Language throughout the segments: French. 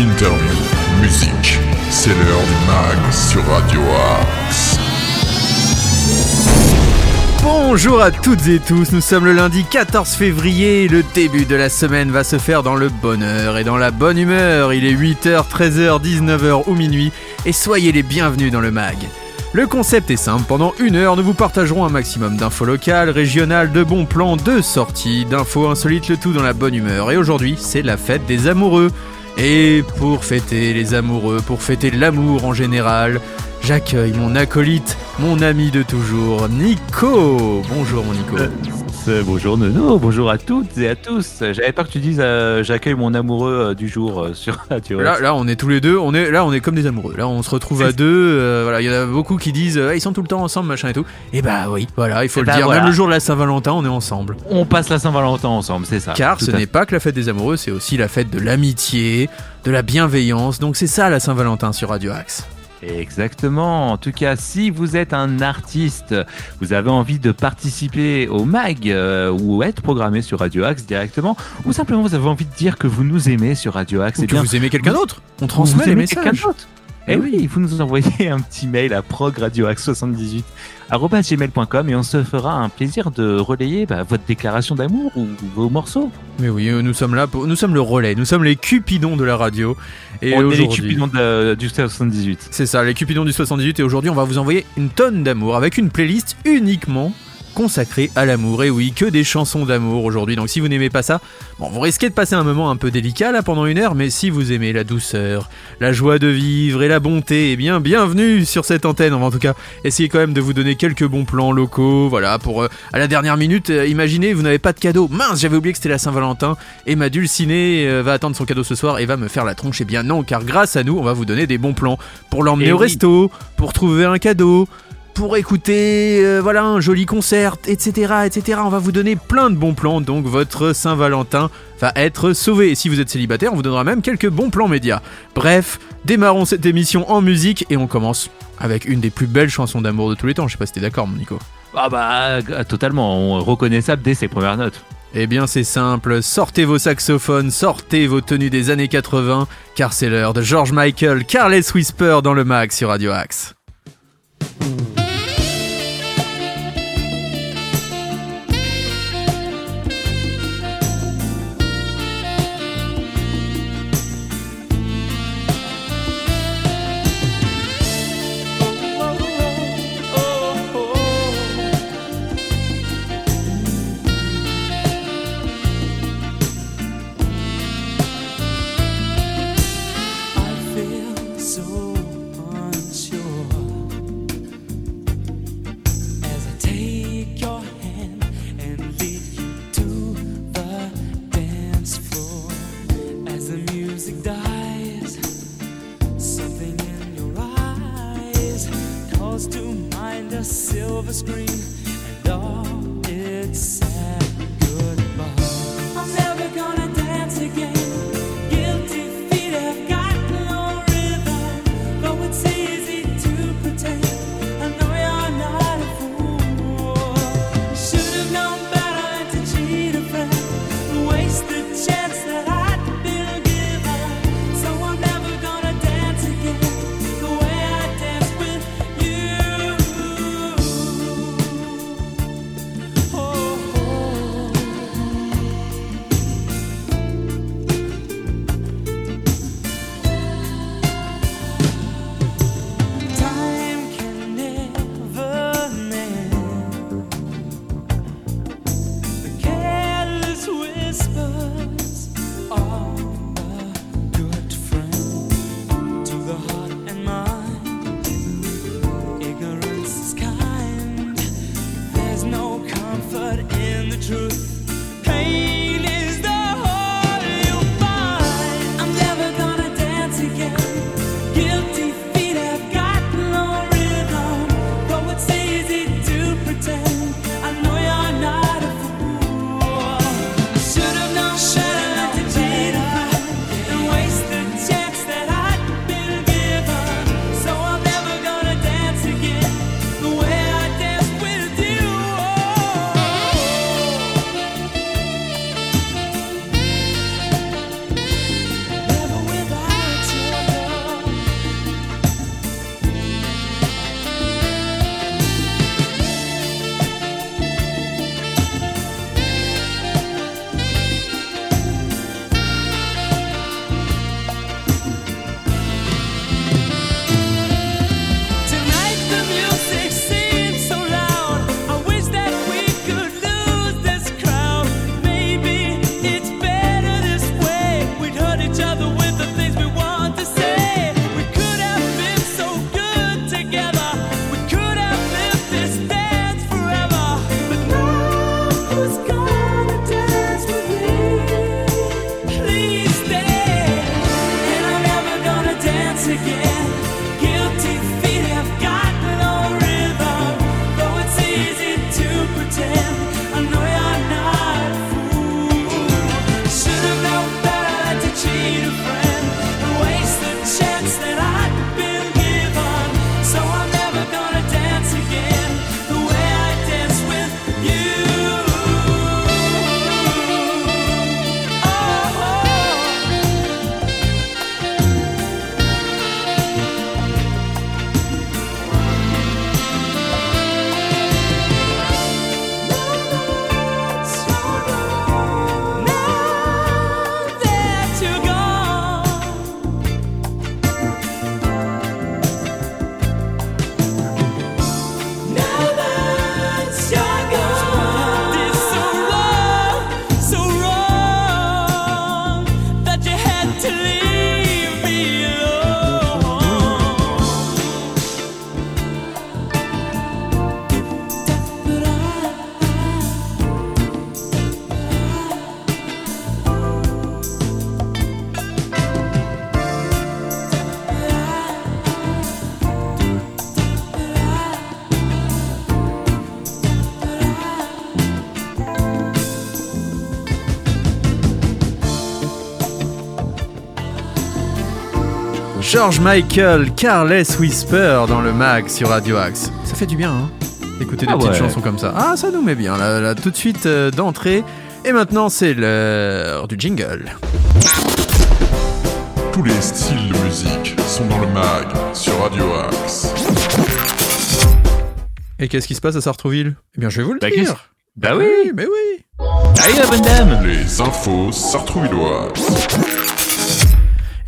interview, musique. C'est l'heure du mag sur Radio Axe. Bonjour à toutes et tous, nous sommes le lundi 14 février, le début de la semaine va se faire dans le bonheur et dans la bonne humeur. Il est 8h, 13h, 19h ou minuit et soyez les bienvenus dans le mag. Le concept est simple, pendant une heure nous vous partagerons un maximum d'infos locales, régionales, de bons plans, de sorties, d'infos insolites, le tout dans la bonne humeur. Et aujourd'hui c'est la fête des amoureux. Et pour fêter les amoureux, pour fêter l'amour en général, j'accueille mon acolyte, mon ami de toujours, Nico. Bonjour mon Nico. Euh, bonjour Nono, bonjour à toutes et à tous. J'avais peur que tu dises euh, j'accueille mon amoureux euh, du jour euh, sur Radio Là, là, on est tous les deux, on est là, on est comme des amoureux. Là, on se retrouve à deux. euh, voilà, il y en a beaucoup qui disent, euh, ils sont tout le temps ensemble, machin et tout. Et bah oui, voilà, il faut Eh le bah, dire. voilà. Même le jour de la Saint-Valentin, on est ensemble. On passe la Saint-Valentin ensemble, c'est ça. Car ce n'est pas que la fête des amoureux, c'est aussi la fête de l'amitié, de la bienveillance. Donc c'est ça la Saint-Valentin sur Radio Axe. Exactement. En tout cas, si vous êtes un artiste, vous avez envie de participer au MAG euh, ou être programmé sur Radio Axe directement, ou simplement vous avez envie de dire que vous nous aimez sur Radio Axe, Ou eh que bien, vous aimez quelqu'un d'autre. On vous transmet les aimez quelqu'un messages. d'autre. Eh oui, vous nous envoyez un petit mail à progradioaxe78 gmail.com et on se fera un plaisir de relayer bah, votre déclaration d'amour ou vos morceaux. Mais oui, euh, nous sommes là, pour... nous sommes le relais, nous sommes les cupidons de la radio. Et on est les cupidons de- du 78. c'est ça, les cupidons du 78. Et aujourd'hui, on va vous envoyer une tonne d'amour avec une playlist uniquement consacrée à l'amour. Et oui, que des chansons d'amour aujourd'hui. Donc si vous n'aimez pas ça, bon, vous risquez de passer un moment un peu délicat là pendant une heure. Mais si vous aimez la douceur, la joie de vivre et la bonté, eh bien, bienvenue sur cette antenne. On va en tout cas essayer quand même de vous donner quelques bons plans locaux. Voilà, pour euh, à la dernière minute, euh, imaginez, vous n'avez pas de cadeau. Mince, j'avais oublié que c'était la Saint-Valentin. Et ma dulcinée euh, va attendre son cadeau ce soir et va me faire la tronche. Eh bien non, car grâce à nous, on va vous donner des bons plans pour l'emmener Eh au oui. resto, pour trouver un cadeau, pour écouter euh, voilà un joli concert, etc., etc. On va vous donner plein de bons plans. Donc votre Saint-Valentin va être sauvé. Et si vous êtes célibataire, on vous donnera même quelques bons plans médias. Bref, démarrons cette émission en musique et on commence avec une des plus belles chansons d'amour de tous les temps. Je sais pas si t'es d'accord, mon Nico. Ah bah euh, totalement, on reconnaissable dès ses premières notes. Eh bien c'est simple, sortez vos saxophones, sortez vos tenues des années 80, car c'est l'heure de George Michael, Carles Whisper dans le mag sur Radio Axe. George Michael, Carless Whisper dans le mag sur Radio Axe. Ça fait du bien, hein Écouter des Ah petites chansons comme ça. Ah, ça nous met bien, là, là, tout de suite euh, d'entrée. Et maintenant, c'est l'heure du jingle. Tous les styles de musique sont dans le mag sur Radio Axe. Et qu'est-ce qui se passe à Sartrouville? Eh bien, je vais vous le Bah, dire. Bah oui mais oui. Allez la bonne dame Les infos sartrouvilloises.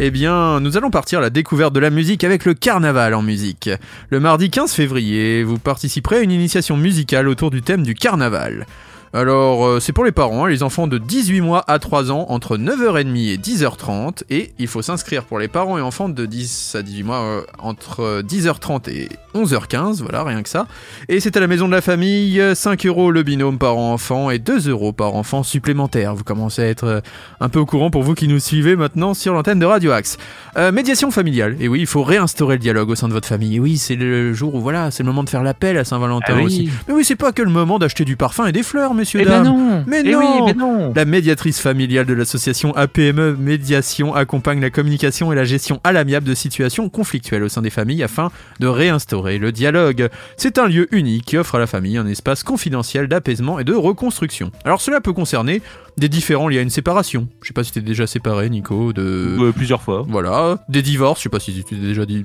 Eh bien, nous allons partir à la découverte de la musique avec le carnaval en musique. Le mardi 15 février, vous participerez à une initiation musicale autour du thème du carnaval. Alors, euh, c'est pour les parents, hein, les enfants de 18 mois à 3 ans, entre 9h30 et 10h30, et il faut s'inscrire pour les parents et enfants de 10 à 18 mois euh, entre 10h30 et 11h15, voilà, rien que ça. Et c'est à la maison de la famille, 5 euros le binôme par enfant et 2 euros par enfant supplémentaire. Vous commencez à être euh, un peu au courant pour vous qui nous suivez maintenant sur l'antenne de Radio Axe. Euh, médiation familiale. Et oui, il faut réinstaurer le dialogue au sein de votre famille. Et oui, c'est le jour où voilà, c'est le moment de faire l'appel à Saint-Valentin Ah oui. aussi. Mais oui, c'est pas que le moment d'acheter du parfum et des fleurs, messieurs Eh ben dames. non Mais Eh non oui, mais non La médiatrice familiale de l'association APME Médiation accompagne la communication et la gestion à l'amiable de situations conflictuelles au sein des familles afin de réinstaurer le dialogue. C'est un lieu unique qui offre à la famille un espace confidentiel d'apaisement et de reconstruction. Alors cela peut concerner des différents liés à une séparation. Je sais pas si t'es déjà séparé, Nico, de... Euh, Plusieurs fois. Voilà, des divorces, je sais pas si tu t'es déjà dit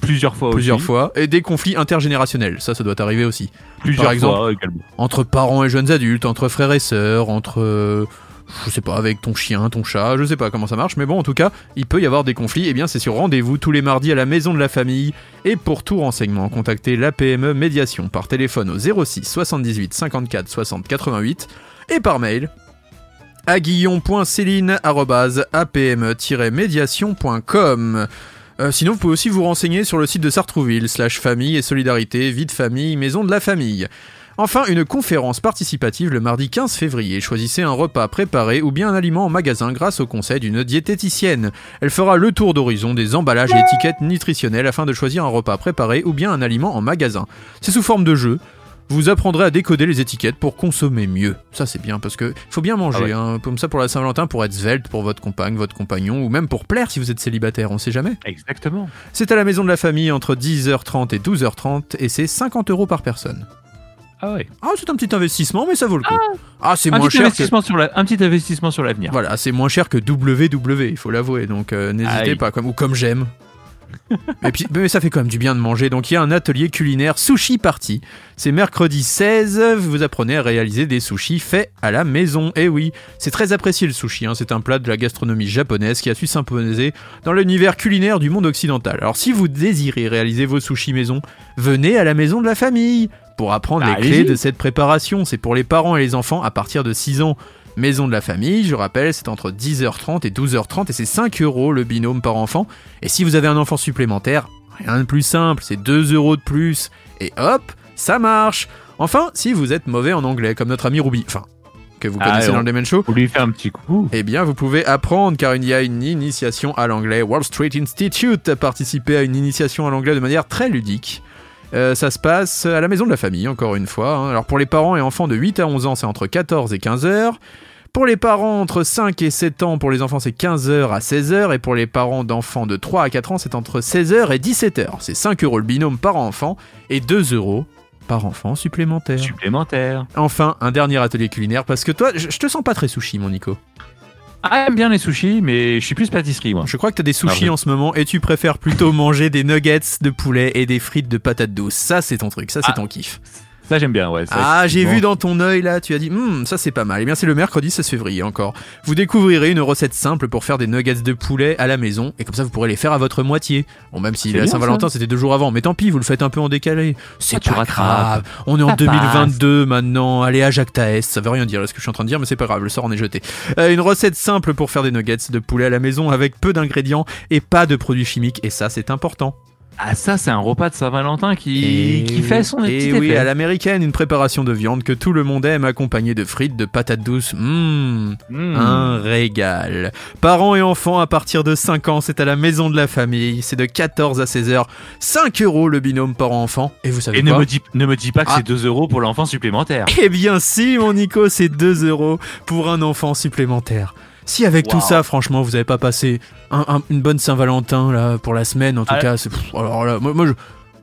Plusieurs fois plusieurs aussi. fois, et des conflits intergénérationnels, ça ça doit arriver aussi. Plusieurs Par exemple. fois également. Entre parents et jeunes adultes, entre frères et sœurs, entre... euh, je sais pas, avec ton chien, ton chat, je sais pas comment ça marche, mais bon, en tout cas, il peut y avoir des conflits, et bien c'est sur rendez-vous tous les mardis à la maison de la famille, et pour tout renseignement, contactez l'APME Médiation par téléphone au 06 78 54 60 88, et par mail à guillon.céline.apme-médiation.com. Euh, sinon, vous pouvez aussi vous renseigner sur le site de Sartrouville, slash famille et solidarité, vie de famille, maison de la famille. Enfin, une conférence participative le mardi 15 février. Choisissez un repas préparé ou bien un aliment en magasin grâce au conseil d'une diététicienne. Elle fera le tour d'horizon des emballages et étiquettes nutritionnelles afin de choisir un repas préparé ou bien un aliment en magasin. C'est sous forme de jeu. Vous apprendrez à décoder les étiquettes pour consommer mieux. Ça c'est bien parce que faut bien manger. Ah ouais. hein. Comme ça pour la Saint-Valentin, pour être svelte pour votre compagne, votre compagnon, ou même pour plaire si vous êtes célibataire, on sait jamais. Exactement. C'est à la maison de la famille entre 10h30 et 12h30 et c'est 50 euros par personne. Ah ouais. Ah, c'est un petit investissement, mais ça vaut le coup. Ah, c'est moins cher que. investissement sur la... un petit investissement sur l'avenir. Voilà, c'est moins cher que WW, il faut l'avouer. Donc euh, n'hésitez pas, comme ou comme j'aime. Et puis, mais ça fait quand même du bien de manger. Donc il y a un atelier culinaire sushi party. C'est mercredi 16. Vous apprenez à réaliser des sushis faits à la maison. Et oui, c'est très apprécié le sushi. hein. C'est un plat de la gastronomie japonaise qui a su s'imposer dans l'univers culinaire du monde occidental. Alors si vous désirez réaliser vos sushis maison, venez à la maison de la famille pour apprendre Bah, les clés de cette préparation. C'est pour les parents et les enfants à partir de 6 ans. Maison de la famille, je rappelle, c'est entre 10h30 et 12h30 et c'est 5 euros le binôme par enfant. Et si vous avez un enfant supplémentaire, rien de plus simple, c'est 2 euros de plus. Et hop, ça marche. Enfin, si vous êtes mauvais en anglais, comme notre ami Ruby, enfin, que vous Ah, connaissez dans le Demen Show, Vous lui faire un petit coup. eh bien, vous pouvez apprendre car il y a une initiation à l'anglais. Wall Street Institute a participé à une initiation à l'anglais de manière très ludique. Euh, ça se passe à la maison de la famille, encore une fois. hein. Alors pour les parents et enfants de 8 à 11 ans, c'est entre 14 et 15 heures. Pour les parents entre 5 et 7 ans, pour les enfants, c'est 15h à 16h. Et pour les parents d'enfants de 3 à 4 ans, c'est entre 16h et 17h. C'est 5 euros le binôme par enfant et 2 euros par enfant supplémentaire. Supplémentaire. Enfin, un dernier atelier culinaire parce que toi, je te sens pas très sushi, mon Nico. Ah, j'aime bien les sushis, mais je suis plus pâtisserie, moi. Je crois que t'as des sushis Ah en ce moment et tu préfères plutôt manger des nuggets de poulet et des frites de patates douces. Ça, c'est ton truc, ça, c'est Ah, ton kiff. Ça, j'aime bien, ouais. ça, Ah, j'ai vu dans ton œil là, tu as dit, Hum, ça c'est pas mal. Eh bien, c'est le mercredi 16 février encore. Vous découvrirez une recette simple pour faire des nuggets de poulet à la maison et comme ça vous pourrez les faire à votre moitié. Bon, même si la Saint-Valentin c'était deux jours avant, mais tant pis, vous le faites un peu en décalé. C'est Ah, pas grave. On est en Ça 2022 maintenant. Allez à Jacques Taès, ça veut rien dire là, ce que je suis en train de dire, mais c'est pas grave, le sort en est jeté. Euh, une recette simple pour faire des nuggets de poulet à la maison avec peu d'ingrédients et pas de produits chimiques et ça c'est important. Ah, ça, c'est un repas de Saint-Valentin qui... qui fait son et petit oui, effet. à l'américaine, une préparation de viande que tout le monde aime accompagnée de frites, de patates douces. Mmh, Mmh. un régal. Parents et enfants à partir de 5 ans, c'est à la maison de la famille. C'est de 14 à 16 heures. 5 euros le binôme parent-enfant. Et vous savez Et ne quoi me, dis, ne me dis pas que Ah. c'est 2 euros pour l'enfant supplémentaire. Eh bien si, mon Nico, c'est 2 euros pour un enfant supplémentaire. Si avec tout ça, franchement, vous avez pas passé un- un- une bonne Saint-Valentin là pour la semaine, en tout Ah. cas, c'est pff, alors là, moi, moi, je,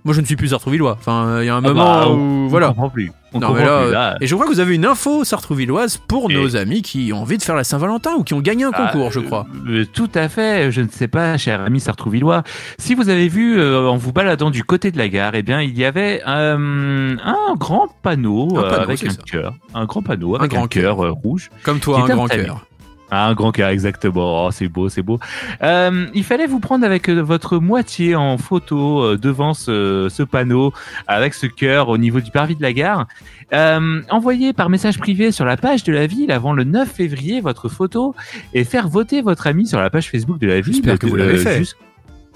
moi, je ne suis plus sartrouvillois. Enfin, il y a un Ah moment bah, où on- voilà. Comprend plus. On Non, comprend mais là, plus, euh, là. Et je crois que vous avez une info sartrouvilloise pour Et- nos amis qui ont envie de faire la Saint-Valentin ou qui ont gagné un Ah, concours, je crois. euh, tout à fait. Je ne sais pas, cher ami sartrouvillois. Si vous avez vu euh, en vous baladant du côté de la gare, eh bien, il y avait euh, un grand panneau, Un euh, panneau, avec un cœur, un grand panneau avec un, grand cœur euh, rouge. Comme toi, un grand cœur. Ah, un grand cœur, exactement. Oh, c'est beau, c'est beau. Euh, il fallait vous prendre avec euh, votre moitié en photo euh, devant ce, ce panneau, avec ce cœur au niveau du parvis de la gare. Euh, envoyer par message privé sur la page de la ville avant le 9 février votre photo et faire voter votre ami sur la page Facebook de la ville. J'espère que vous l'avez fait. jus-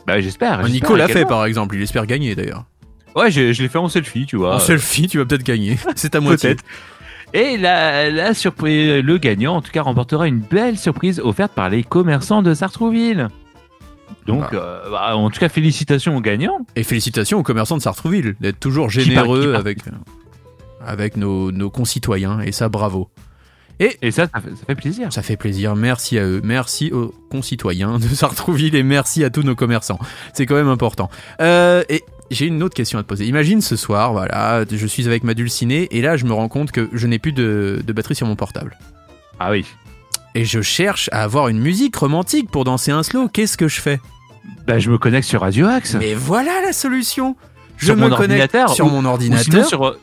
Bah, j'espère. Nico l'a fait par exemple, il espère gagner d'ailleurs. Ouais, je, je l'ai fait en selfie, tu vois. En selfie, tu vas peut-être gagner. C'est à moitié. Peut-être. Et la, la surprise, le gagnant, en tout cas, remportera une belle surprise offerte par les commerçants de Sartrouville. Donc, Bah. euh, bah, en tout cas, félicitations aux gagnants. Et félicitations aux commerçants de Sartrouville d'être toujours Qui généreux qui avec, euh, avec nos, nos concitoyens. Et ça, bravo. Et ça, ça fait, ça fait plaisir. Ça fait plaisir. Merci à eux. Merci aux concitoyens de Sartrouville et merci à tous nos commerçants. C'est quand même important. Euh, et j'ai une autre question à te poser. Imagine ce soir, voilà, je suis avec ma dulcinée et là je me rends compte que je n'ai plus de, de batterie sur mon portable. Ah oui. Et je cherche à avoir une musique romantique pour danser un slow. Qu'est-ce que je fais? Bah, je me connecte sur Radio Axe. Mais voilà la solution. Je Sur me connecte sur ou- mon Ou ordinateur. sinon sur, euh,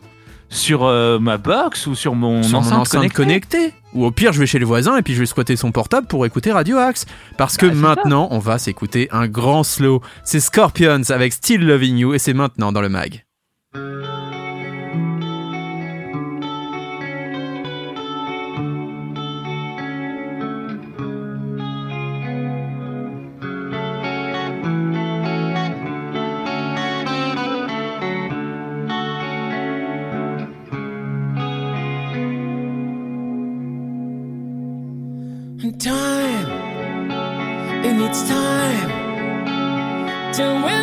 sur euh, ma box ou sur mon sur mon enceinte, enceinte connectée. connectée. Ou au pire, je vais chez le voisin et puis je vais squatter son portable pour écouter Radio Axe. Parce que Bah, maintenant, on va s'écouter un grand slow. C'est Scorpions avec Still Loving You et c'est maintenant dans le mag. To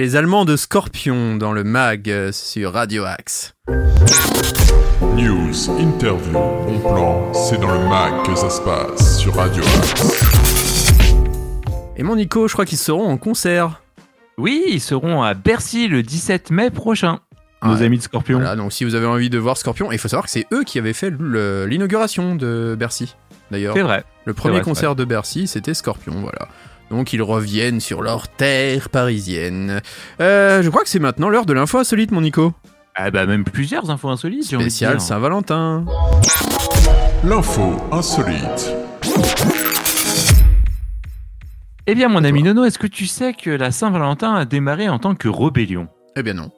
Les Allemands de Scorpion dans le mag euh, sur Radio Axe. News, interview, bon plan, c'est dans le mag que ça se passe sur Radio Axe. Et mon Nico, je crois qu'ils seront en concert. Oui, ils seront à Bercy le 17 mai prochain. Nos Ouais. amis de Scorpion. Voilà, donc si vous avez envie de voir Scorpion, il faut savoir que c'est eux qui avaient fait l'inauguration de Bercy. D'ailleurs, C'est vrai. le premier vrai, concert de Bercy, c'était Scorpion, voilà. Donc ils reviennent sur leur terre parisienne. Euh, je crois que c'est maintenant l'heure de l'info insolite, mon Nico. Ah bah même plusieurs infos insolites. Spécial. Saint-Valentin. L'info insolite. Eh bien mon ami Nono, est-ce que tu sais que la Saint-Valentin a démarré en tant que rébellion? Eh bien non.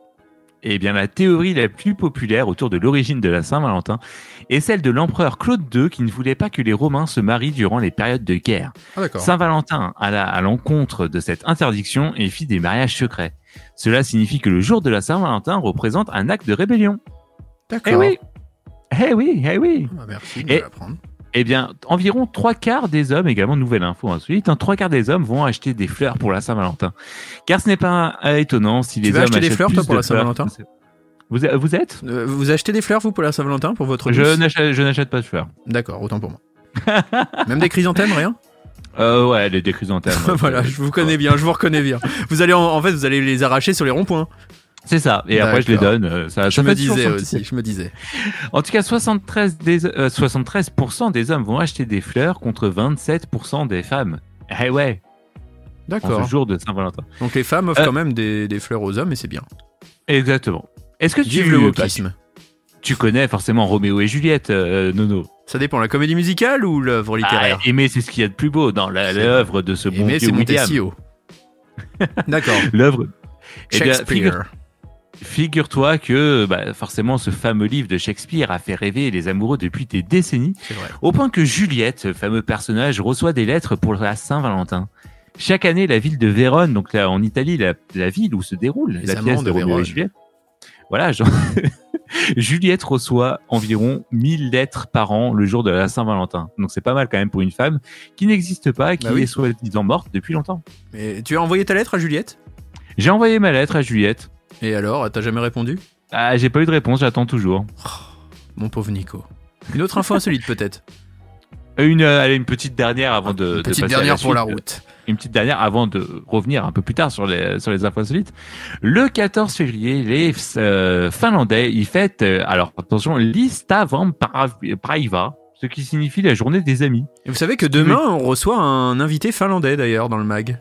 Eh bien, la théorie la plus populaire autour de l'origine de la Saint-Valentin est celle de l'empereur Claude II qui ne voulait pas que les Romains se marient durant les périodes de guerre. Ah. Saint-Valentin alla à l'encontre de cette interdiction et fit des mariages secrets. Cela signifie que le jour de la Saint-Valentin représente un acte de rébellion. D'accord. Eh oui Eh oui, eh oui Ah bah, merci de Et-. Eh bien, environ trois quarts des hommes, également nouvelle info insolite, hein, trois quarts des hommes vont acheter des fleurs pour la Saint-Valentin. Car ce n'est pas étonnant si Tu les hommes acheter des achètent fleurs, plus toi, pour de la Saint-Valentin? Vous, vous êtes? Euh, vous achetez des fleurs, vous, pour la Saint-Valentin, pour votre Je n'achète, je n'achète pas de fleurs. D'accord, autant pour moi. Même des chrysanthèmes, rien? Euh, ouais, les des chrysanthèmes. Voilà, je vous connais bien, je vous reconnais bien. Vous allez en, en fait, vous allez les arracher sur les ronds-points. C'est ça. Et après, je les donne. euh, Ça, Je ça me disais aussi, je me disais. En tout cas, 73 des, euh, 73% des hommes vont acheter des fleurs contre 27% des femmes. Eh ouais, D'accord. jour de Saint-Valentin. Donc les femmes offrent Euh, quand même des, des fleurs aux hommes et c'est bien. Exactement. Est-ce que tu, Vive le wokisme. tu connais forcément Roméo et Juliette, euh, Nono? Ça dépend, la comédie musicale ou l'œuvre littéraire? Ah, Aimer, c'est ce qu'il y a de plus beau dans l'œuvre de ce bon Aimer, vieux c'est William. D'accord. L'œuvre. Eh bien, Shakespeare. figure- Figure-toi que bah, forcément ce fameux livre de Shakespeare a fait rêver les amoureux depuis des décennies, au point que Juliette, ce fameux personnage, reçoit des lettres pour la Saint-Valentin. Chaque année, la ville de Vérone, donc là en Italie, la, la ville où se déroule Les la pièce de Roméo et Juliette. Voilà, genre, Juliette reçoit environ 1000 lettres par an le jour de la Saint-Valentin. Donc c'est pas mal quand même pour une femme qui n'existe pas, qui Bah oui. est soi-disant morte depuis longtemps. Mais tu as envoyé ta lettre à Juliette? J'ai envoyé ma lettre à Juliette. Et alors, t'as jamais répondu? Ah, j'ai pas eu de réponse, j'attends toujours. Mon pauvre Nico. Une autre info insolite peut-être? Une, euh, allez, une petite dernière avant de. Une petite dernière la pour la route. une petite dernière avant de revenir un peu plus tard sur les sur les infos insolites. Le 14 février, les euh, Finlandais ils fêtent euh, alors attention l'Istavan Praiva, ce qui signifie la journée des amis. Et vous savez que demain, on reçoit un invité finlandais d'ailleurs dans le mag.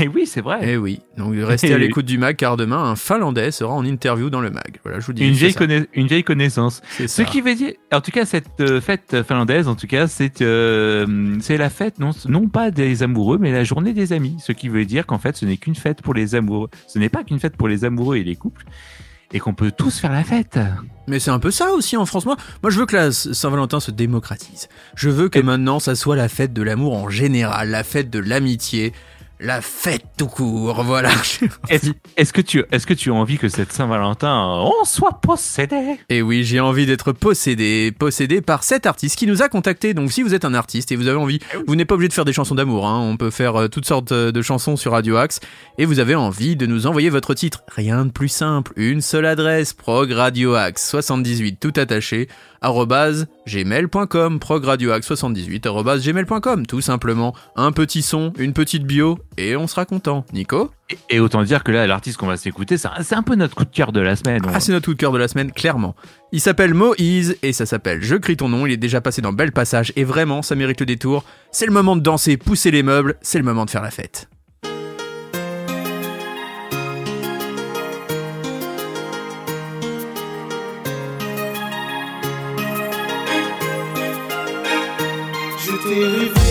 Et oui, c'est vrai. Eh oui, donc restez à l'écoute du mag car demain, un finlandais sera en interview dans le mag. Voilà, je vous dis. Une vieille, conna- une vieille connaissance. C'est Ce ça. qui veut dire, en tout cas, cette euh, fête finlandaise, en tout cas, c'est euh, c'est la fête non non pas des amoureux, mais la journée des amis. Ce qui veut dire qu'en fait, ce n'est qu'une fête pour les amoureux. Ce n'est pas qu'une fête pour les amoureux et les couples, et qu'on peut tous faire la fête. Mais c'est un peu ça aussi en France. Moi, moi je veux que la Saint-Valentin se démocratise. Je veux que Et- maintenant, ça soit la fête de l'amour en général, la fête de l'amitié, la fête tout court. Voilà. Est-ce que tu est-ce que tu as envie que cette Saint-Valentin on soit possédé? Et oui, j'ai envie d'être possédé, possédé par cet artiste qui nous a contacté. Donc si vous êtes un artiste et vous avez envie, vous n'êtes pas obligé de faire des chansons d'amour, hein. on peut faire euh, toutes sortes euh, de chansons sur Radio Axe, et vous avez envie de nous envoyer votre titre. Rien de plus simple, une seule adresse, progradioaxe 78 tout attaché, arrobase gmail.com, progradioaxe 78 arrobase gmail.com, tout simplement. Un petit son, une petite bio, et on sera content. Nico et, et autant dire que là, l'artiste qu'on va s'écouter, c'est un, c'est un peu notre coup de cœur de la semaine. On- Ah, c'est notre coup de cœur de la semaine, clairement. Il s'appelle Moïse et ça s'appelle Je crie ton nom. Il est déjà passé dans Bel Passage et vraiment, ça mérite le détour. C'est le moment de danser, pousser les meubles, c'est le moment de faire la fête. Je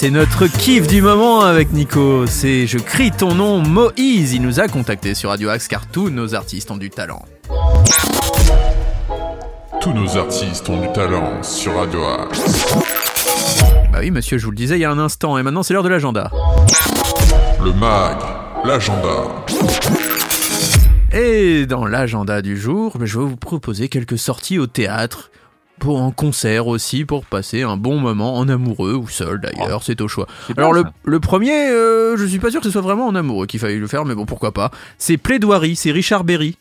c'est notre kiff du moment avec Nico. C'est Je crie ton nom, Moïse. Il nous a contacté sur Radio Axe car tous nos artistes ont du talent. Tous nos artistes ont du talent sur Radio Axe. Bah oui, monsieur, je vous le disais il y a un instant, et maintenant c'est l'heure de l'agenda. Le MAG, l'agenda. Et dans l'agenda du jour, bah, je vais vous proposer quelques sorties au théâtre, pour en concert aussi, pour passer un bon moment en amoureux ou seul d'ailleurs, c'est au choix. Alors le, le premier, euh, je suis pas sûr que ce soit vraiment en amoureux qu'il faille le faire, mais bon pourquoi pas. C'est Plaidoirie, c'est Richard Berry.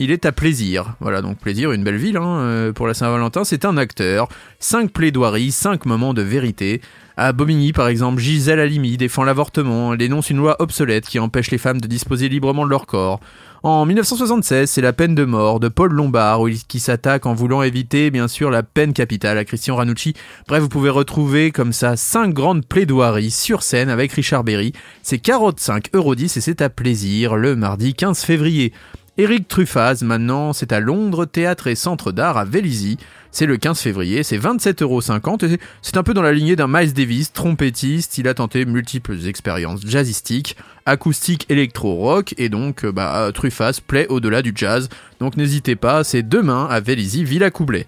Il est à plaisir. Voilà, donc plaisir, une belle ville hein, euh, pour la Saint-Valentin. C'est un acteur. Cinq plaidoiries, cinq moments de vérité. À Bobigny, par exemple, Gisèle Halimi défend l'avortement. Elle dénonce une loi obsolète qui empêche les femmes de disposer librement de leur corps. En 1976, c'est la peine de mort de Paul Lombard, qui s'attaque en voulant éviter, bien sûr, la peine capitale à Christian Ranucci. Bref, vous pouvez retrouver comme ça cinq grandes plaidoiries sur scène avec Richard Berry. C'est 45,10 euros et c'est à plaisir le mardi 15 février. Eric Truffaz, maintenant, c'est à Londres, théâtre et centre d'art à Vélizy. C'est le 15 février, c'est 27,50€ et c'est- un peu dans la lignée d'un Miles Davis, trompettiste. Il a tenté multiples expériences jazzistiques, acoustique, électro-rock et donc, euh, bah, Truffaz plaît au-delà du jazz. Donc n'hésitez pas, c'est demain à Vélizy, Villa Coublet.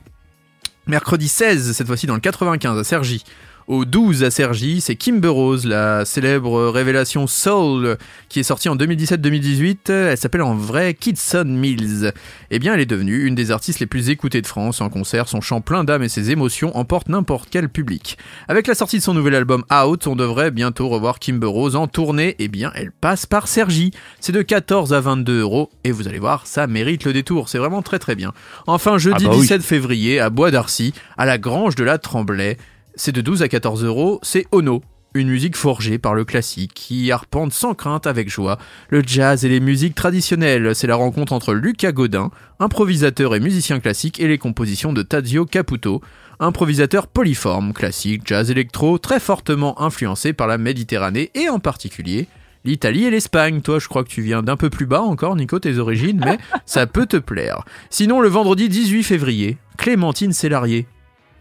Mercredi 16, cette fois-ci dans le 95 à Cergy. Au 12 à Cergy, c'est Kimber Rose, la célèbre révélation soul qui est sortie en 2017-2018. Elle s'appelle en vrai Kidson Mills. Eh bien, elle est devenue une des artistes les plus écoutées de France en concert. Son chant plein d'âme et ses émotions emportent n'importe quel public. Avec la sortie de son nouvel album Out, on devrait bientôt revoir Kimber Rose en tournée. Eh bien, elle passe par Cergy. C'est de 14 à 22 euros et vous allez voir, ça mérite le détour. C'est vraiment très très bien. Enfin, jeudi Ah bah oui. 17 février à Bois d'Arcy, à la Grange de la Tremblay. C'est de 12 à 14 euros, c'est Ono. Une musique forgée par le classique qui arpente sans crainte avec joie le jazz et les musiques traditionnelles. C'est la rencontre entre Lucas Godin, improvisateur et musicien classique, et les compositions de Tadzio Caputo, improvisateur polyforme, classique, jazz électro, très fortement influencé par la Méditerranée et en particulier l'Italie et l'Espagne. Toi, je crois que tu viens d'un peu plus bas encore, Nico, tes origines, mais ça peut te plaire. Sinon, le vendredi 18 février, Clémentine Célarier,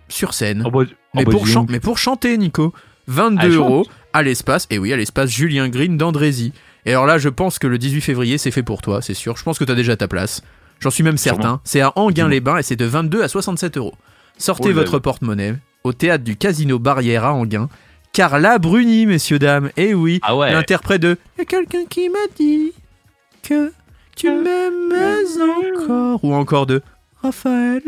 sur scène. Oh, bah, oh, Mais, bah, pour dis chan- donc. mais pour chanter, Nico, Ah, 22 elle chante euros à l'espace, et oui, à l'espace Julien Green d'Andrézy. Et alors là, je pense que le 18 février, c'est fait pour toi, c'est sûr. Je pense que t'as déjà ta place. J'en suis même certain. Sûrement. C'est à Anguin-les-Bains et c'est de 22 à 67 euros. Sortez Oh votre là. porte-monnaie au théâtre du Casino Barrière à Anguin. Carla Bruni, messieurs, dames. Et oui, Ah ouais. l'interprète de « Y a quelqu'un qui m'a dit que tu m'aimais encore » ou encore de « Raphaël ».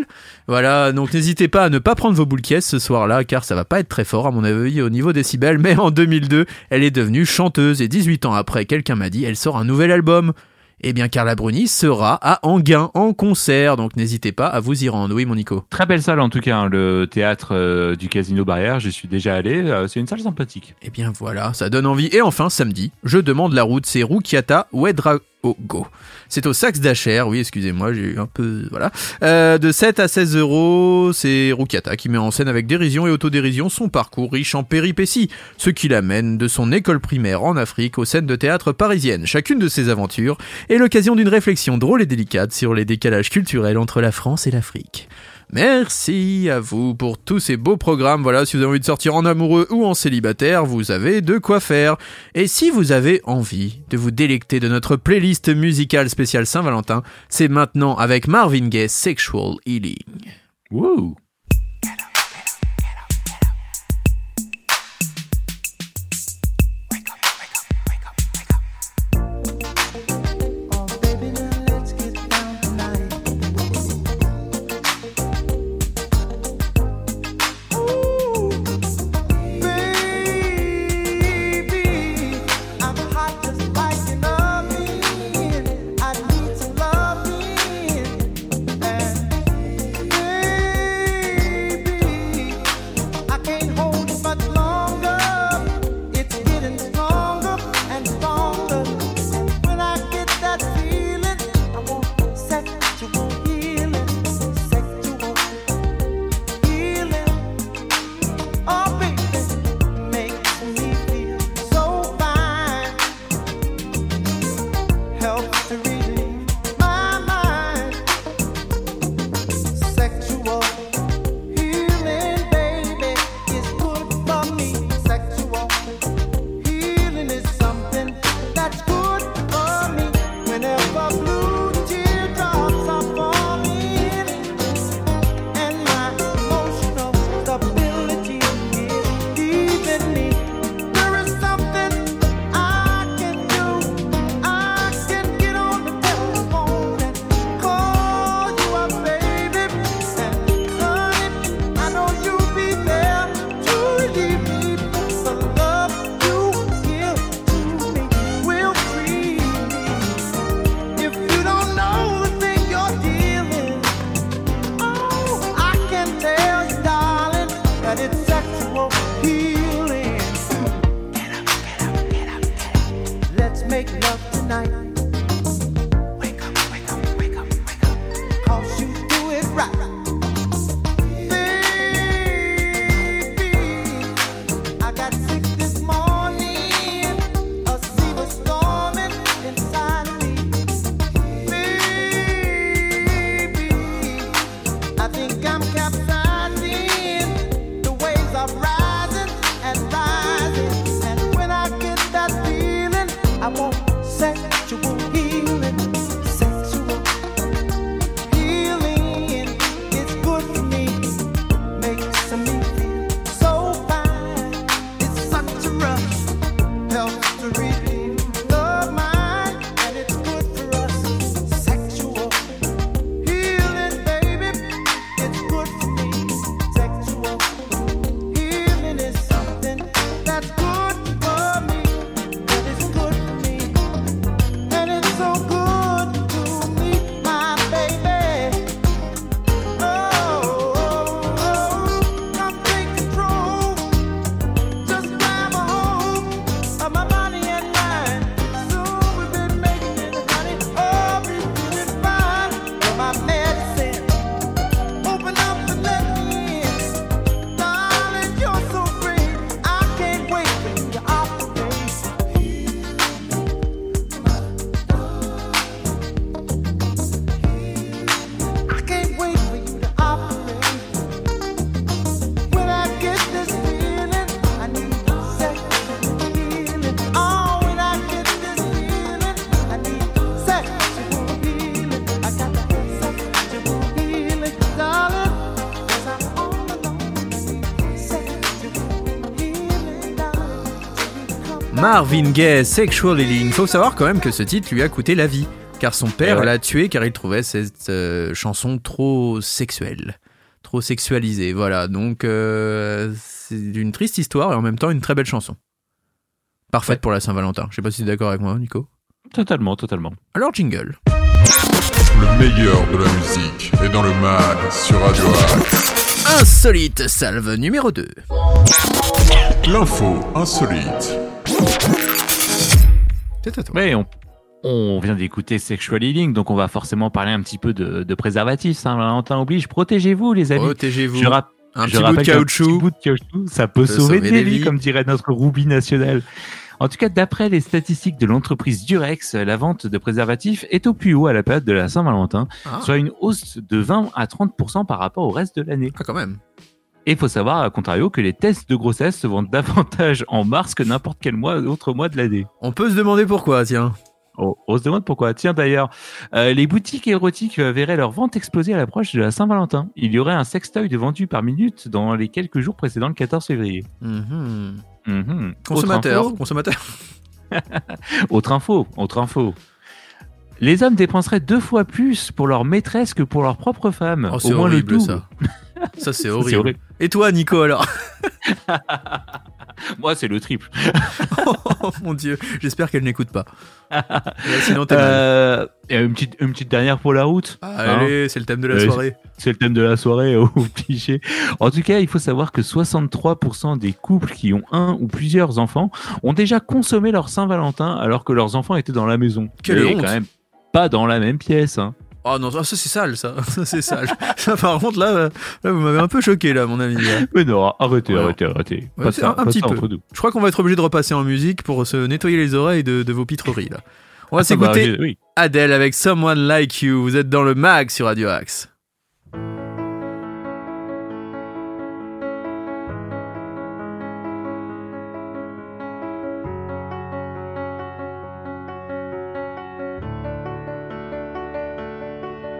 Voilà, donc n'hésitez pas à ne pas prendre vos boules caisses ce soir-là, car ça va pas être très fort à mon avis au niveau décibels, mais en 2002, elle est devenue chanteuse, et 18 ans après, quelqu'un m'a dit, elle sort un nouvel album. Eh bien, Carla Bruni sera à Anguin en concert, donc n'hésitez pas à vous y rendre. Oui, mon Nico. Très belle salle en tout cas, hein, le théâtre euh, du Casino Barrière. Je suis déjà allé. euh, c'est une salle sympathique. Eh bien voilà, ça donne envie. Et enfin, samedi, je demande la route, c'est Rukiata Wedraogo. C'est au Saxe d'Acher, oui, excusez-moi, j'ai un peu... Voilà. Euh, de 7 à 16 euros, c'est Rukiata qui met en scène avec dérision et autodérision son parcours riche en péripéties, ce qui l'amène de son école primaire en Afrique aux scènes de théâtre parisiennes. Chacune de ces aventures est l'occasion d'une réflexion drôle et délicate sur les décalages culturels entre la France et l'Afrique. Merci à vous pour tous ces beaux programmes. Voilà, si vous avez envie de sortir en amoureux ou en célibataire, vous avez de quoi faire. Et si vous avez envie de vous délecter de notre playlist musicale spéciale Saint-Valentin, c'est maintenant avec Marvin Gaye Sexual Healing. Wouh Marvin Gaye, Sexual Healing. Faut savoir quand même que ce titre lui a coûté la vie, car son père Eh ouais. l'a tué car il trouvait cette euh, chanson trop sexuelle, trop sexualisée. Voilà, donc euh, c'est une triste histoire et en même temps une très belle chanson. Parfaite Ouais. pour la Saint-Valentin. Je sais pas si tu es d'accord avec moi, Nico. Totalement, totalement. Alors jingle. Le meilleur de la musique est dans le mag sur Radio Axe. Insolite salve numéro 2. L'info insolite. C'est à toi. Ouais, on, on vient d'écouter Sexual Healing, donc on va forcément parler un petit peu de, de préservatifs. Saint-Valentin oblige. Protégez-vous, les amis. Protégez-vous. Je, Un je petit bout de rappelle qu'un caoutchouc. petit bout de caoutchouc, ça peut peut sauver, sauver des des vies, vies. comme dirait notre Ruby national. En tout cas, d'après les statistiques de l'entreprise Durex, la vente de préservatifs est au plus haut à la période de la Saint-Valentin, Ah. soit une hausse de 20 à 30% par rapport au reste de l'année. Ah, quand même. Et il faut savoir, à contrario, que les tests de grossesse se vendent davantage en mars que n'importe quel mois, autre mois de l'année. On peut se demander pourquoi, tiens. Oh, on se demande pourquoi. Tiens d'ailleurs, euh, les boutiques érotiques euh, verraient leur vente exploser à l'approche de la Saint-Valentin. Il y aurait un sextoy de vendu par minute dans les quelques jours précédant le 14 février. Mhm. Mhm. Consommateur. Autre info, Consommateur. autre info, autre info. Les hommes dépenseraient deux fois plus pour leur maîtresse que pour leur propre femme. Oh, c'est Au moins horrible le double. ça. Ça, c'est horrible. horrible. Et toi, Nico, alors? Moi, c'est le triple. Oh mon dieu, j'espère qu'elle n'écoute pas. Sinon. Euh, et une petite, une petite dernière pour la route. Ah, Allez, c'est le thème de la Euh, soirée. C'est le thème de la soirée cliché. En tout cas, il faut savoir que 63% des couples qui ont un ou plusieurs enfants ont déjà consommé leur Saint-Valentin alors que leurs enfants étaient dans la maison. Quelle Mais honte. quand même pas dans la même pièce. Hein. Oh non, ça c'est sale, ça. Ça c'est sale. ça, par contre, là, euh, là vous m'avez un peu choqué, là, mon ami. Mais non, arrêtez, Ouais. arrêtez, arrêtez. Ouais, pas c'est ça, un- petit ça peu. nous. Je crois qu'on va être obligé de repasser en musique pour se nettoyer les oreilles de, de vos pitreries, là. On va Ah s'écouter oui. Adèle avec Someone Like You. Vous êtes dans le mag sur Radio Axe.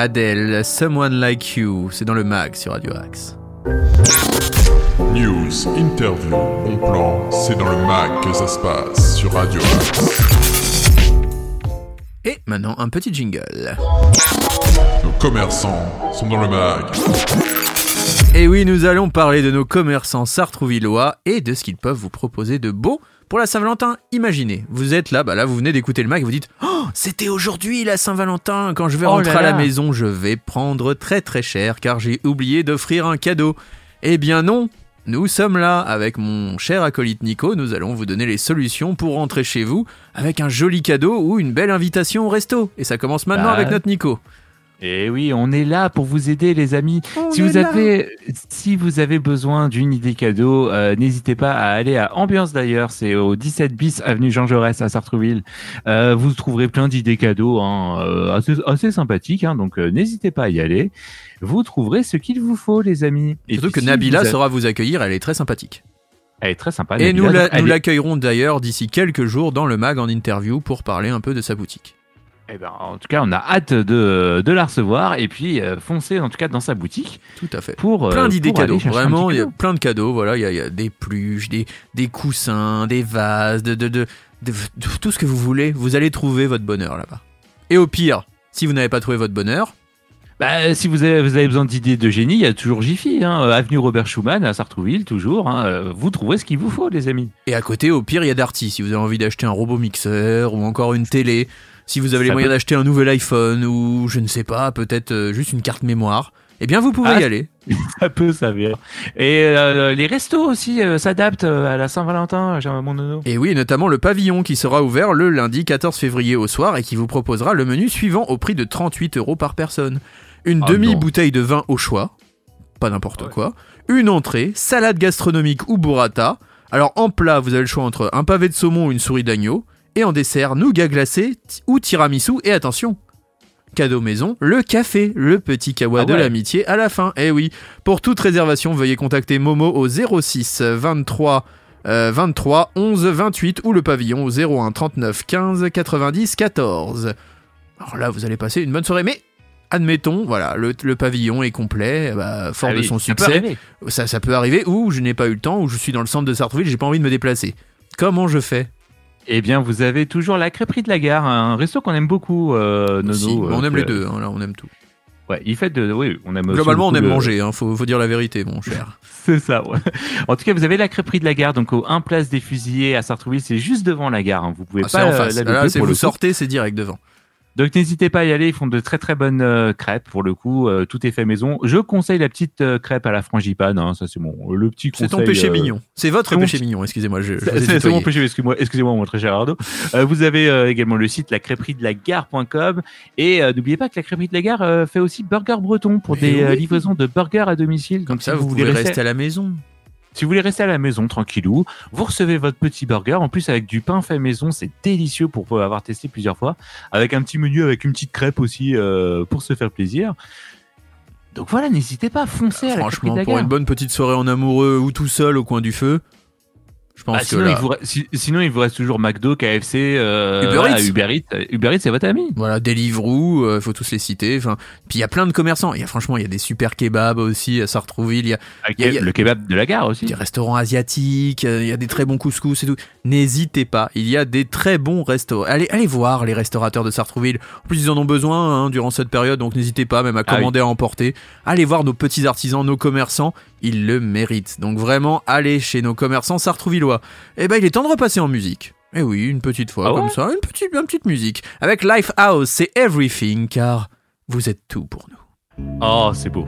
Adele, Someone Like You, c'est dans le mag sur Radio Axe. News, interview, bon plan, c'est dans le mag que ça se passe sur Radio Axe. Et maintenant, un petit jingle. Nos commerçants sont dans le mag. Et oui, nous allons parler de nos commerçants sartrouvillois et de ce qu'ils peuvent vous proposer de beau pour la Saint-Valentin. Imaginez, vous êtes là, bah là, vous venez d'écouter le mag et vous dites Oh, c'était aujourd'hui la Saint-Valentin. Quand je vais Oh rentrer là à la là. maison, je vais prendre très très cher car j'ai oublié d'offrir un cadeau. Eh bien non, nous sommes là avec mon cher acolyte Nico. Nous allons vous donner les solutions pour rentrer chez vous avec un joli cadeau ou une belle invitation au resto. Et ça commence maintenant Bah, avec notre Nico. Et oui, on est là pour vous aider, les amis. On si vous là. avez, si vous avez besoin d'une idée cadeau, euh, n'hésitez pas à aller à Ambiance d'ailleurs. C'est au 17 bis avenue Jean Jaurès à Sartrouville. Euh, vous trouverez plein d'idées cadeaux, hein, euh, assez, assez sympathiques. Hein, donc euh, n'hésitez pas à y aller. Vous trouverez ce qu'il vous faut, les amis. Et Surtout que si Nabila vous a- saura vous accueillir, elle est très sympathique. Elle est très sympa. Et Nabila. nous la- est- l'accueillerons d'ailleurs d'ici quelques jours dans le mag en interview pour parler un peu de sa boutique. Eh ben, en tout cas, on a hâte de, de la recevoir et puis euh, foncez en tout cas dans sa boutique Tout à fait. pour euh, plein d'idées cadeaux. Vraiment, il y a plein de cadeaux. Voilà, il y a, il y a des pluches, des, des coussins, des vases, de, de, de, tout ce que vous voulez. Vous allez trouver votre bonheur là-bas. Et au pire, si vous n'avez pas trouvé votre bonheur, Bah, si vous avez, vous avez besoin d'idées de génie, il y a toujours Jiffy, hein, avenue Robert Schumann à Sartrouville, toujours. hein, euh, vous trouvez ce qu'il vous faut, les amis. et à côté, au pire, il y a Darty. Si vous avez envie d'acheter un robot mixeur ou encore une télé, si vous avez les Ça moyens peut- d'acheter un nouvel iPhone ou je ne sais pas, peut-être euh, juste une carte mémoire, eh bien vous pouvez Ah, y aller. Ça peut servir. Et euh, les restos aussi euh, s'adaptent à la Saint-Valentin, mon nono. Et oui, notamment le pavillon qui sera ouvert le lundi 14 février au soir et qui vous proposera le menu suivant au prix de 38 euros par personne. Une Ah demi-bouteille de vin au choix, pas n'importe Ouais. quoi. Une entrée, salade gastronomique ou burrata. Alors en plat, vous avez le choix entre un pavé de saumon ou une souris d'agneau. Et en dessert, nougat glacé ou tiramisu. Et attention, cadeau maison, le café, le petit kawa Ah de l'amitié à la fin. Eh oui, pour toute réservation, veuillez contacter Momo au 06 23 euh, 23 11 28 ou le pavillon au 01 39 15 90 14. Alors là, vous allez passer une bonne soirée, mais admettons, voilà, le, le pavillon est complet, bah, fort Ah de son ça succès. Ça, ça peut arriver, ou je n'ai pas eu le temps, ou je suis dans le centre de Sartreville, j'ai pas envie de me déplacer. Comment je fais? Eh bien, vous avez toujours la crêperie de la gare, un resto qu'on aime beaucoup, euh, Nono. Si, euh, On aime que- les deux, hein, là, on aime tout. Ouais, il fait de, oui, on aime Globalement, on aime le- manger, hein, faut, faut dire la vérité, mon cher. C'est ça, ouais. En tout cas, vous avez la crêperie de la gare, donc au 1 place des fusillés à Sartrouville, c'est juste devant la gare. hein. Vous pouvez Ah, pas en euh, face. la Là, louper c'est vous sortez, c'est direct devant. Donc n'hésitez pas à y aller, ils font de très très bonnes euh, crêpes pour le coup, euh, tout est fait maison. Je conseille la petite euh, crêpe à la frangipane, hein, ça c'est mon le petit C'est conseil. ton péché mignon. C'est votre c'est mon péché mignon, excusez-moi. Je, je C'est vous c'est- c'est mon péché, excusez-moi, excusez-moi mon très cher Arnaud. Vous avez également le site la crêperie de la gare.com et n'oubliez pas que la crêperie de la gare fait aussi burger breton pour Mais des oui. livraisons de burgers à domicile. Comme ça, vous, voulez pouvez rester à la maison. Si vous voulez rester à la maison tranquillou, vous recevez votre petit burger. En plus, avec du pain fait maison, c'est délicieux pour avoir testé plusieurs fois. Avec un petit menu, avec une petite crêpe aussi euh, pour se faire plaisir. Donc voilà, n'hésitez pas à foncer à la Franchement, pour une bonne petite soirée en amoureux ou tout seul au coin du feu, je pense Ah, que sinon, là, il vous, si- sinon, il vous reste toujours McDo, KFC, euh, Uber voilà, Eats. Uber Eats. Euh, Uber Eats, c'est votre ami. Voilà, Deliveroo, il faut tous les citer. Enfin, puis il y a plein de commerçants. Il y a franchement, il y a des super kebabs aussi à Sartrouville. Il y a y Le kebab de la gare aussi. des restaurants asiatiques. euh, Il y a des très bons couscous et tout. N'hésitez pas. Il y a des très bons restos. Allez, allez voir les restaurateurs de Sartrouville. En plus, ils en ont besoin hein, durant cette période, donc n'hésitez pas même à Ah oui. commander, à emporter. Allez voir nos petits artisans, nos commerçants. Ils le méritent. Donc vraiment, allez chez nos commerçants sartrouvillois. Eh ben, il est temps de repasser en musique. Eh oui, une petite fois Ah ouais comme ça, une petite, une petite musique. Avec Lifehouse, c'est everything, car vous êtes tout pour nous. Oh, c'est beau.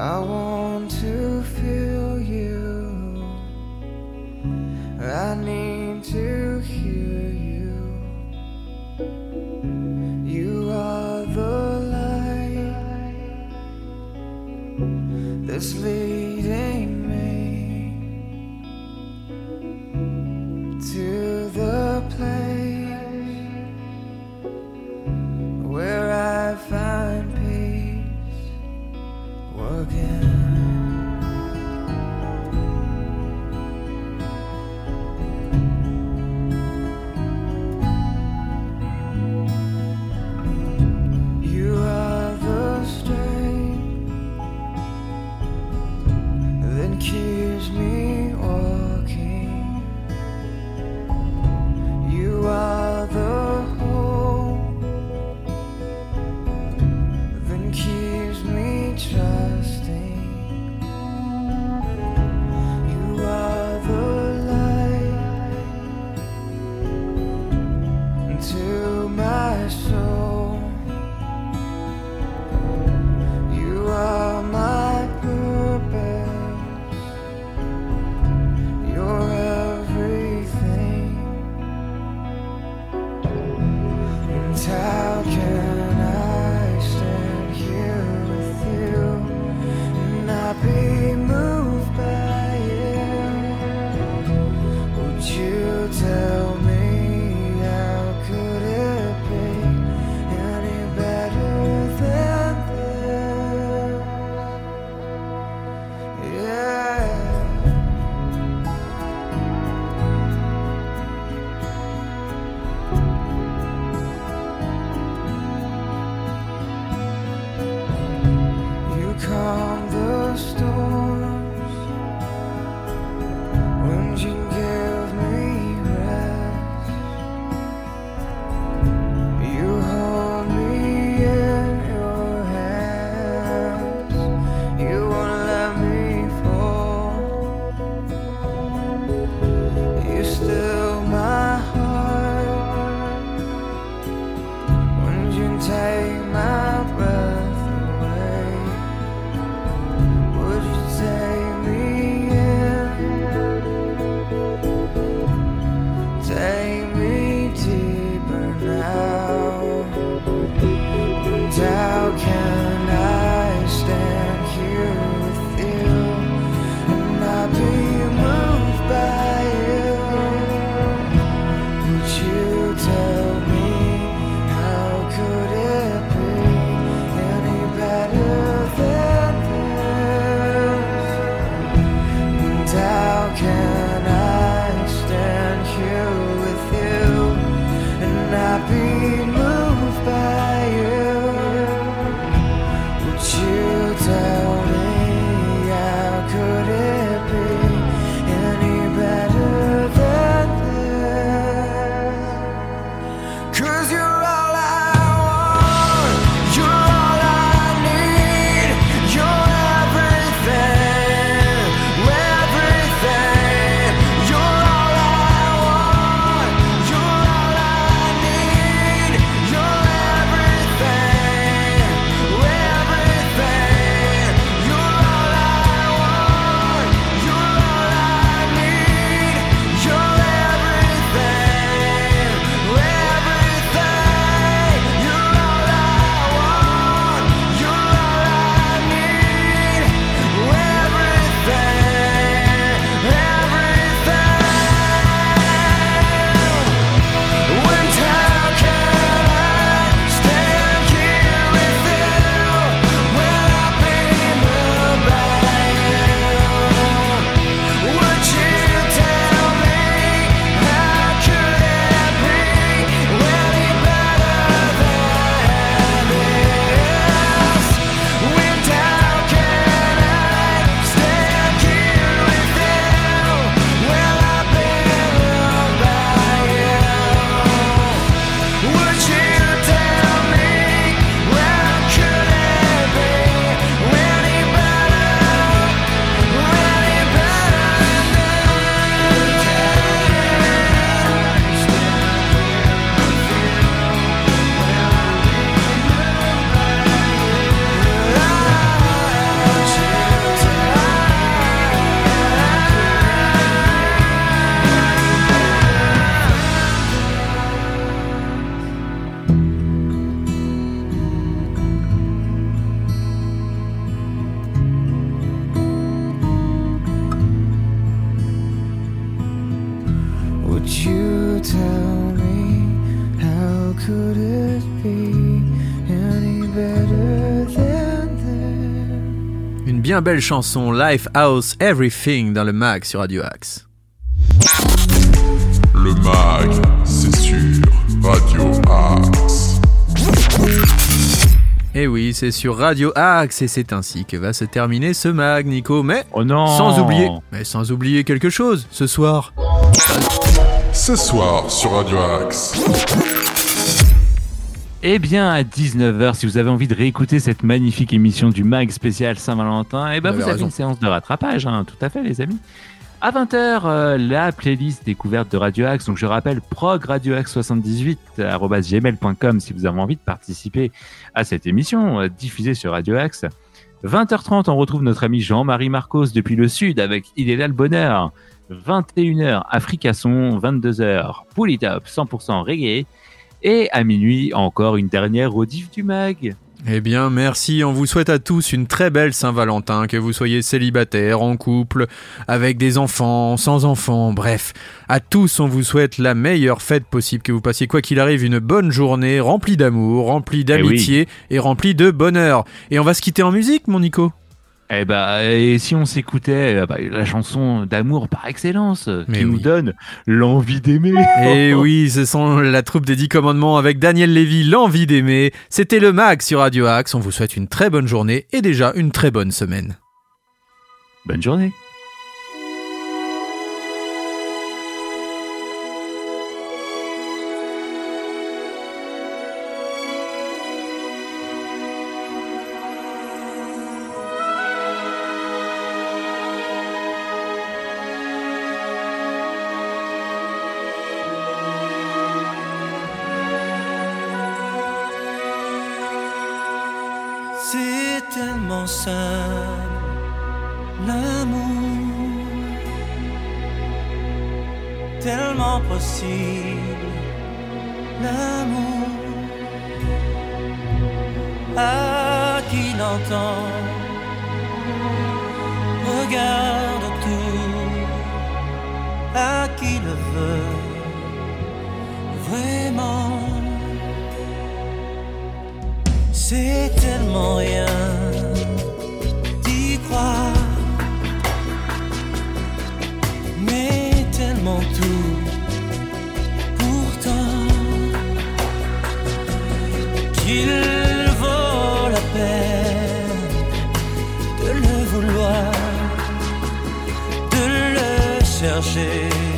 I want to feel you. I need to hear you. You are the light that's leading bien belle chanson, Life House Everything dans le mag sur Radio Axe. Le mag, c'est sur Radio Axe. Et Eh oui, c'est sur Radio Axe et c'est ainsi que va se terminer ce mag, Nico. Mais Oh non sans oublier, mais sans oublier quelque chose, ce soir. Ce soir sur Radio Axe. Eh bien, à 19h, si vous avez envie de réécouter cette magnifique émission du MAG spécial Saint-Valentin, eh ben Vous vous avez raison. une séance de rattrapage, hein, tout à fait, les amis. À 20h, euh, la playlist découverte de Radio Axe. Donc, je rappelle, progradioaxe78.gmail.com si vous avez envie de participer à cette émission euh, diffusée sur Radio Axe. 20h30, on retrouve notre ami Jean-Marie Marcos depuis le Sud avec Il est là le bonheur. 21h, Africasson. 22h, Polytop 100% reggae. Et à minuit, encore une dernière rediff du mag. Eh bien, merci. On vous souhaite à tous une très belle Saint-Valentin, que vous soyez célibataire, en couple, avec des enfants, sans enfants, bref. À tous, on vous souhaite la meilleure fête possible, que vous passiez quoi qu'il arrive une bonne journée, remplie d'amour, remplie d'amitié et remplie de bonheur. Et on va se quitter en musique, mon Nico? Eh ben, et si on s'écoutait euh, bah, la chanson d'amour par excellence, euh, Mais qui nous donne l'envie d'aimer. Et oui, ce sont la troupe des Dix Commandements avec Daniel Lévy, l'envie d'aimer. C'était le Mag sur Radio Axe. On vous souhaite une très bonne journée et déjà une très bonne semaine. Bonne journée. Pourtant, qu'il vaut la peine de le vouloir, de le chercher.